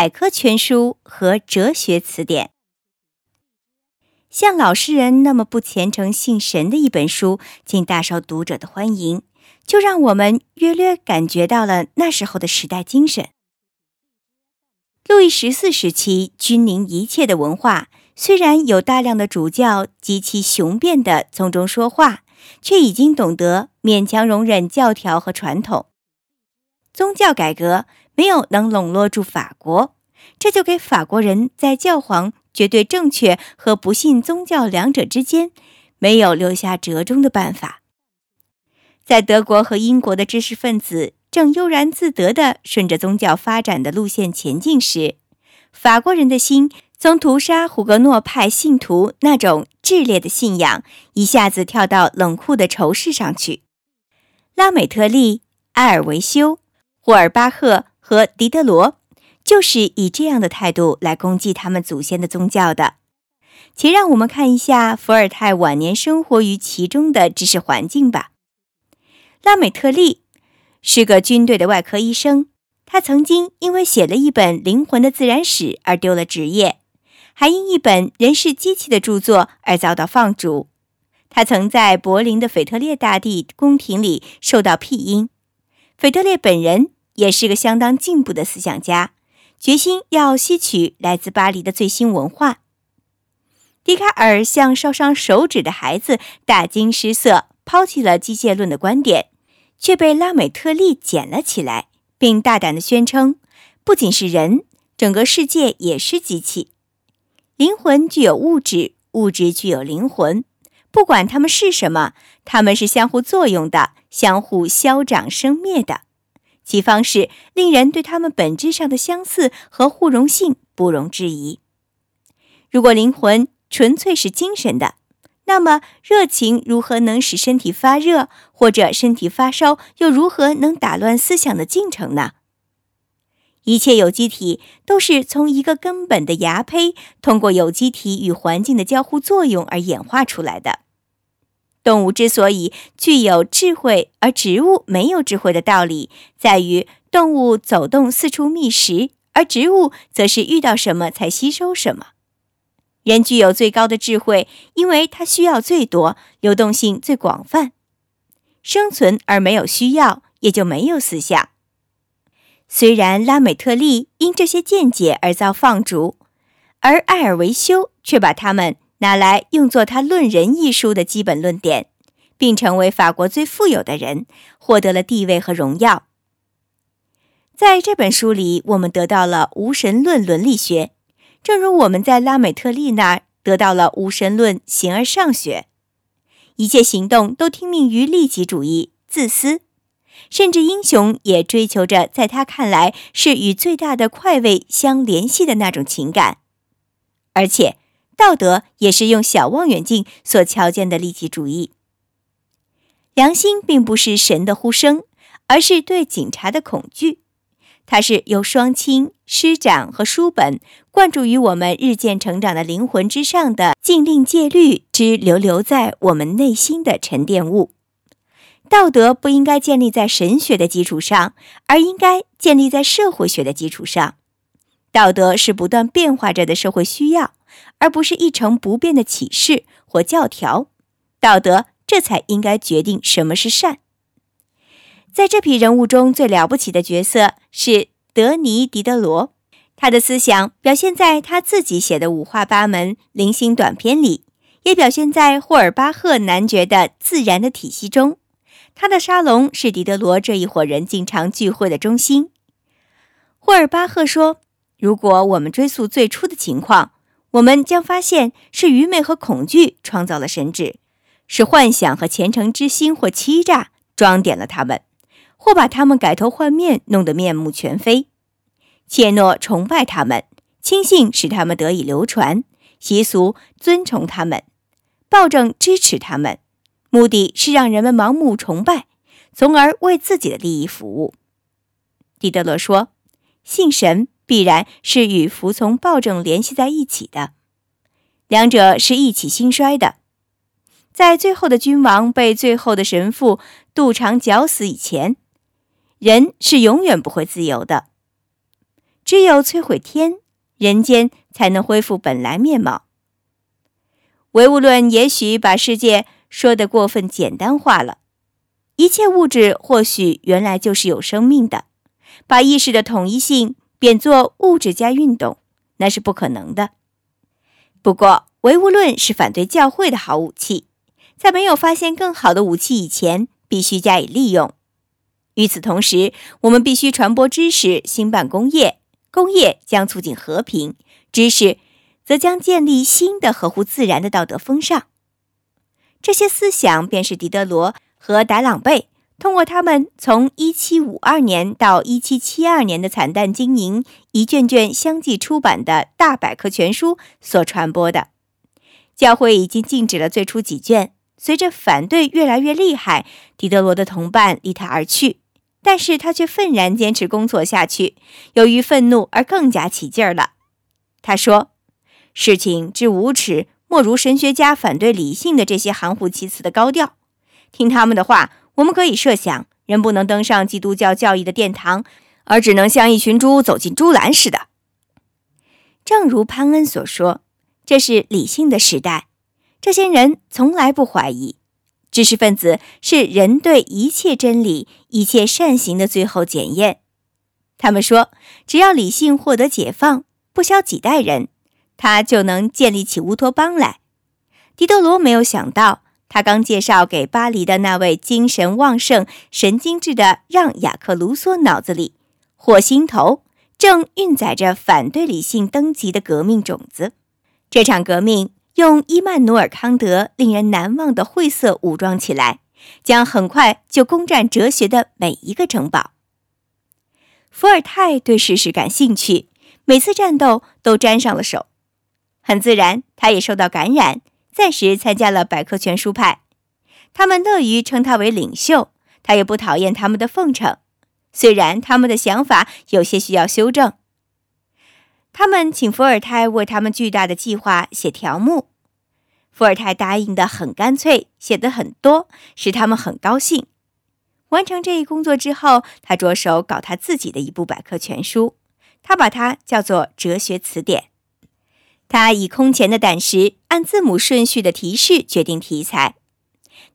百科全书和哲学词典。像老实人那么不虔诚信神的一本书，竟大受读者的欢迎，就让我们约略感觉到了那时候的时代精神。路易十四时期，君临一切的文化，虽然有大量的主教极其雄辩的从中说话，却已经懂得勉强容忍教条和传统。宗教改革没有能笼络住法国，这就给法国人在教皇绝对正确和不信宗教两者之间没有留下折中的办法。在德国和英国的知识分子正悠然自得地顺着宗教发展的路线前进时，法国人的心从屠杀胡格诺派信徒那种炽烈的信仰，一下子跳到冷酷的仇视上去。拉美特利、埃尔维修。霍尔巴赫和狄德罗就是以这样的态度来攻击他们祖先的宗教的。且让我们看一下伏尔泰晚年生活于其中的知识环境吧。拉美特利是个军队的外科医生，他曾经因为写了一本《灵魂的自然史》而丢了职业，还因一本《人是机器》的著作而遭到放逐。他曾在柏林的腓特烈大帝宫廷里受到庇荫。腓特烈本人也是个相当进步的思想家，决心要吸取来自巴黎的最新文化。笛卡尔像烧伤手指的孩子，大惊失色，抛弃了机械论的观点，却被拉美特利捡了起来，并大胆地宣称：不仅是人，整个世界也是机器。灵魂具有物质，物质具有灵魂，不管它们是什么，它们是相互作用的。相互消长生灭的，其方式令人对他们本质上的相似和互容性不容置疑。如果灵魂纯粹是精神的，那么热情如何能使身体发热，或者身体发烧又如何能打乱思想的进程呢？一切有机体都是从一个根本的芽胚，通过有机体与环境的交互作用而演化出来的。动物之所以具有智慧，而植物没有智慧的道理，在于动物走动四处觅食，而植物则是遇到什么才吸收什么。人具有最高的智慧，因为它需要最多，流动性最广泛。生存而没有需要，也就没有思想。虽然拉美特利因这些见解而遭放逐，而埃尔维修却把他们。拿来用作他《论人》一书的基本论点，并成为法国最富有的人，获得了地位和荣耀。在这本书里，我们得到了无神论伦理学，正如我们在拉美特利那儿得到了无神论形而上学。一切行动都听命于利己主义、自私，甚至英雄也追求着在他看来是与最大的快慰相联系的那种情感，而且。道德也是用小望远镜所瞧见的利己主义。良心并不是神的呼声，而是对警察的恐惧。它是由双亲、师长和书本灌注于我们日渐成长的灵魂之上的禁令戒律之流留在我们内心的沉淀物。道德不应该建立在神学的基础上，而应该建立在社会学的基础上。道德是不断变化着的社会需要。而不是一成不变的启示或教条，道德这才应该决定什么是善。在这批人物中最了不起的角色是德尼·狄德罗，他的思想表现在他自己写的五花八门零星短篇里，也表现在霍尔巴赫男爵的自然的体系中。他的沙龙是狄德罗这一伙人经常聚会的中心。霍尔巴赫说：“如果我们追溯最初的情况。”我们将发现，是愚昧和恐惧创造了神智，是幻想和虔诚之心或欺诈装点了他们，或把他们改头换面，弄得面目全非。怯懦崇拜他们，轻信使他们得以流传，习俗尊崇他们，暴政支持他们，目的是让人们盲目崇拜，从而为自己的利益服务。狄德罗说：“信神。”必然是与服从暴政联系在一起的，两者是一起兴衰的。在最后的君王被最后的神父渡肠绞死以前，人是永远不会自由的。只有摧毁天，人间才能恢复本来面貌。唯物论也许把世界说得过分简单化了，一切物质或许原来就是有生命的，把意识的统一性变作物质加运动，那是不可能的。不过，唯物论是反对教会的好武器，在没有发现更好的武器以前，必须加以利用。与此同时，我们必须传播知识，兴办工业，工业将促进和平，知识。则将建立新的合乎自然的道德风尚。这些思想便是狄德罗和达朗贝通过他们从1752年到1772年的惨淡经营一卷卷相继出版的大百科全书所传播的。教会已经禁止了最初几卷，随着反对越来越厉害，狄德罗的同伴离他而去，但是他却愤然坚持工作下去，由于愤怒而更加起劲儿了。他说。事情之无耻，莫如神学家反对理性的这些含糊其辞的高调。听他们的话，我们可以设想，人不能登上基督教教义的殿堂，而只能像一群猪走进猪栏似的。正如潘恩所说，这是理性的时代。这些人从来不怀疑，知识分子是人对一切真理、一切善行的最后检验。他们说，只要理性获得解放，不消几代人。他就能建立起乌托邦来。狄德罗没有想到，他刚介绍给巴黎的那位精神旺盛、神经质的让·雅克·卢梭脑子里，火星头正运载着反对理性登极的革命种子。这场革命用伊曼努尔·康德令人难忘的晦涩武装起来，将很快就攻占哲学的每一个城堡。伏尔泰对事实感兴趣，每次战斗都沾上了手。很自然，他也受到感染，暂时参加了百科全书派。他们乐于称他为领袖，他也不讨厌他们的奉承，虽然他们的想法有些需要修正。他们请伏尔泰为他们巨大的计划写条目，伏尔泰答应的很干脆，写的很多，使他们很高兴。完成这一工作之后，他着手搞他自己的一部百科全书，他把它叫做《哲学词典》。他以空前的胆识，按字母顺序的提示决定题材。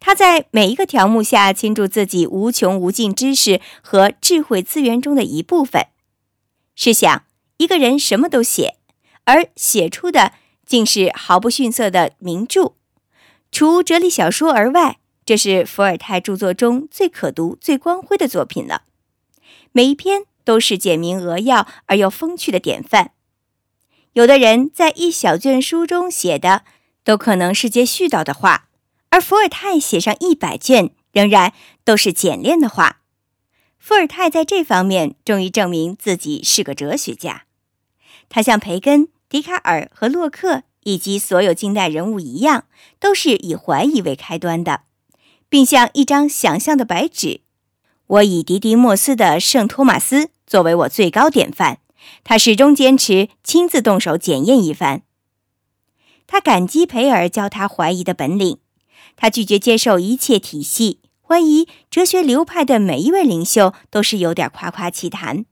他在每一个条目下倾注自己无穷无尽知识和智慧资源中的一部分。试想，一个人什么都写，而写出的竟是毫不逊色的名著。除哲理小说而外，这是伏尔泰著作中最可读、最光辉的作品了。每一篇都是简明扼要而又风趣的典范。有的人在一小卷书中写的都可能是些絮叨的话，而伏尔泰写上一百卷仍然都是简练的话。伏尔泰在这方面终于证明自己是个哲学家。他像培根、笛卡尔和洛克以及所有近代人物一样，都是以怀疑为开端的，并像一张想象的白纸。我以迪迪莫斯的圣托马斯作为我最高典范。他始终坚持亲自动手检验一番。他感激培尔教他怀疑的本领。他拒绝接受一切体系，怀疑哲学流派的每一位领袖都是有点夸夸其谈。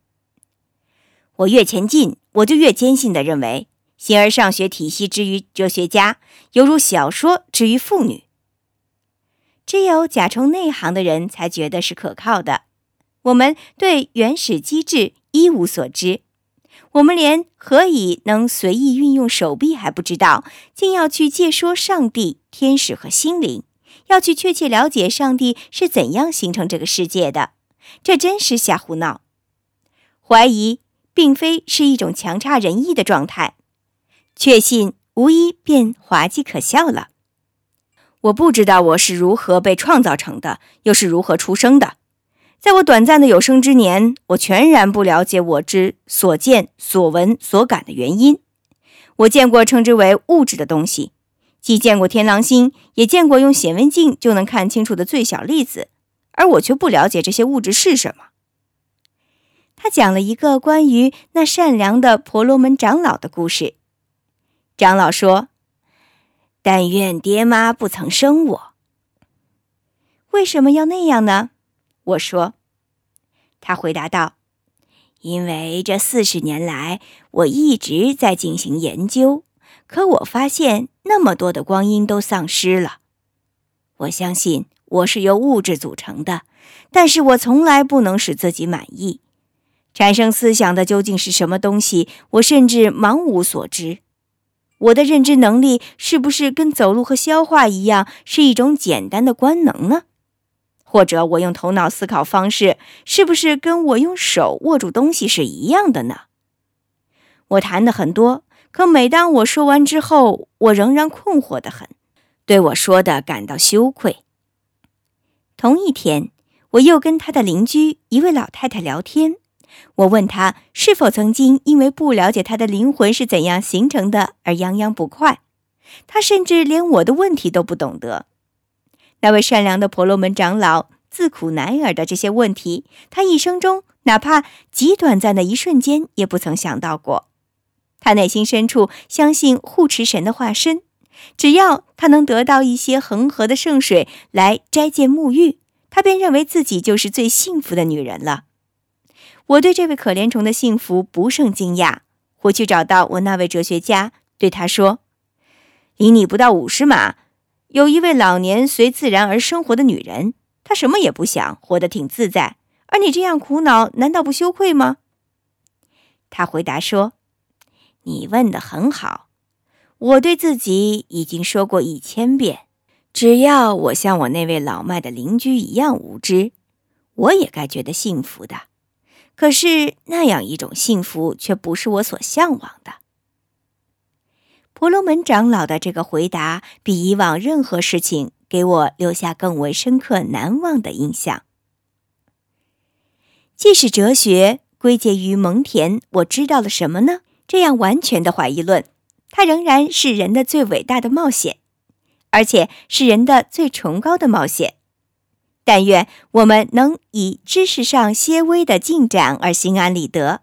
我越前进，我就越坚信地认为，形而上学体系之于哲学家，犹如小说之于妇女。只有甲虫内行的人才觉得是可靠的。我们对原始机制一无所知。我们连何以能随意运用手臂还不知道，竟要去借说上帝、天使和心灵，要去确切了解上帝是怎样形成这个世界的，这真是瞎胡闹。怀疑并非是一种强差人意的状态，确信无疑便滑稽可笑了。我不知道我是如何被创造成的，又是如何出生的。在我短暂的有生之年，我全然不了解我之所见、所闻、所感的原因。我见过称之为物质的东西，既见过天狼星，也见过用显微镜就能看清楚的最小粒子，而我却不了解这些物质是什么。他讲了一个关于那善良的婆罗门长老的故事。长老说：“但愿爹妈不曾生我。为什么要那样呢？”我说，他回答道：“因为这四十年来我一直在进行研究，可我发现那么多的光阴都丧失了。我相信我是由物质组成的，但是我从来不能使自己满意。产生思想的究竟是什么东西？我甚至茫无所知。我的认知能力是不是跟走路和消化一样，是一种简单的官能呢？或者我用头脑思考方式，是不是跟我用手握住东西是一样的呢？我谈的很多，可每当我说完之后，我仍然困惑的很，对我说的感到羞愧。同一天，我又跟他的邻居一位老太太聊天，我问她是否曾经因为不了解她的灵魂是怎样形成的而泱泱不快，她甚至连我的问题都不懂得。那位善良的婆罗门长老自苦难言的这些问题，他一生中哪怕极短暂的一瞬间也不曾想到过。他内心深处相信护持神的化身，只要他能得到一些恒河的圣水来斋戒沐浴，他便认为自己就是最幸福的女人了。我对这位可怜虫的幸福不胜惊讶。我去找到我那位哲学家，对他说：“离你不到五十码。”有一位老年随自然而生活的女人，她什么也不想，活得挺自在。而你这样苦恼，难道不羞愧吗？他回答说：“你问得很好，我对自己已经说过一千遍，只要我像我那位老迈的邻居一样无知，我也该觉得幸福的。可是那样一种幸福，却不是我所向往的。”婆罗门长老的这个回答，比以往任何事情给我留下更为深刻难忘的印象。即使哲学归结于蒙恬，我知道了什么呢？这样完全的怀疑论，它仍然是人的最伟大的冒险，而且是人的最崇高的冒险。但愿我们能以知识上些微的进展而心安理得。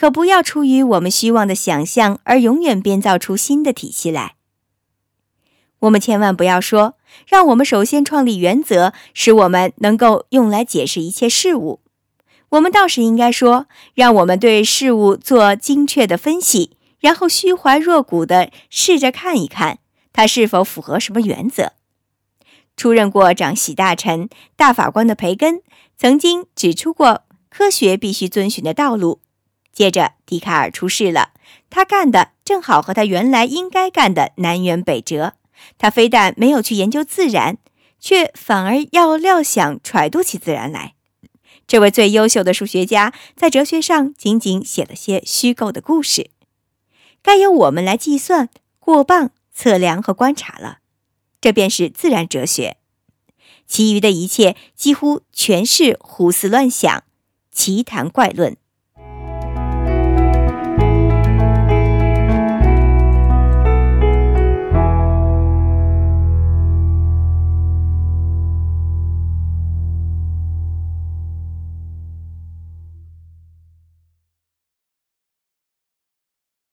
可不要出于我们虚妄的想象而永远编造出新的体系来。我们千万不要说，让我们首先创立原则，使我们能够用来解释一切事物。我们倒是应该说，让我们对事物做精确的分析，然后虚怀若谷地试着看一看，它是否符合什么原则。出任过长喜大臣、大法官的培根曾经指出过，科学必须遵循的道路。接着，笛卡尔出世了。他干的正好和他原来应该干的南辕北辙。他非但没有去研究自然，却反而要料想揣度起自然来。这位最优秀的数学家在哲学上仅仅写了些虚构的故事，该由我们来计算、过磅、测量和观察了。这便是自然哲学。其余的一切几乎全是胡思乱想、奇谈怪论。